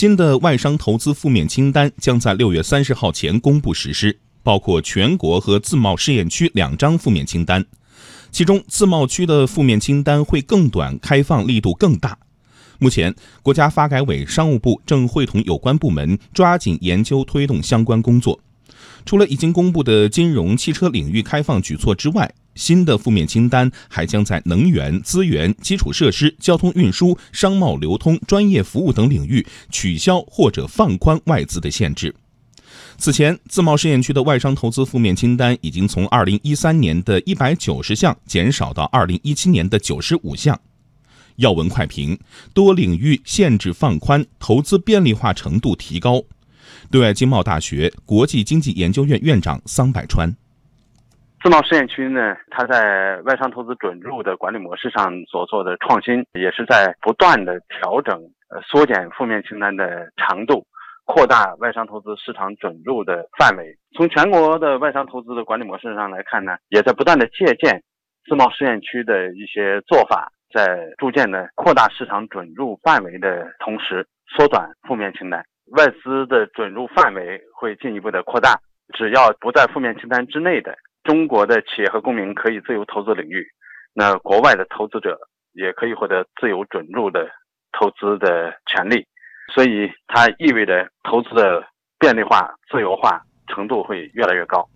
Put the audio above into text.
新的外商投资负面清单将在六月三十号前公布实施，包括全国和自贸试验区两张负面清单。其中，自贸区的负面清单会更短，开放力度更大。目前，国家发改委、商务部正会同有关部门抓紧研究推动相关工作。除了已经公布的金融、汽车领域开放举措之外，新的负面清单还将在能源、资源、基础设施、交通运输、商贸流通、专业服务等领域取消或者放宽外资的限制。此前，自贸试验区的外商投资负面清单已经从2013年的一百九十项减少到2017年的九十五项。要闻快评：多领域限制放宽，投资便利化程度提高。对外经贸大学国际经济研究院院长桑百川。自贸试验区呢，它在外商投资准入的管理模式上所做的创新，也是在不断的调整，呃，缩减负面清单的长度，扩大外商投资市场准入的范围。从全国的外商投资的管理模式上来看呢，也在不断的借鉴自贸试验区的一些做法，在逐渐的扩大市场准入范围的同时，缩短负面清单，外资的准入范围会进一步的扩大。只要不在负面清单之内的。中国的企业和公民可以自由投资领域，那国外的投资者也可以获得自由准入的投资的权利，所以它意味着投资的便利化、自由化程度会越来越高。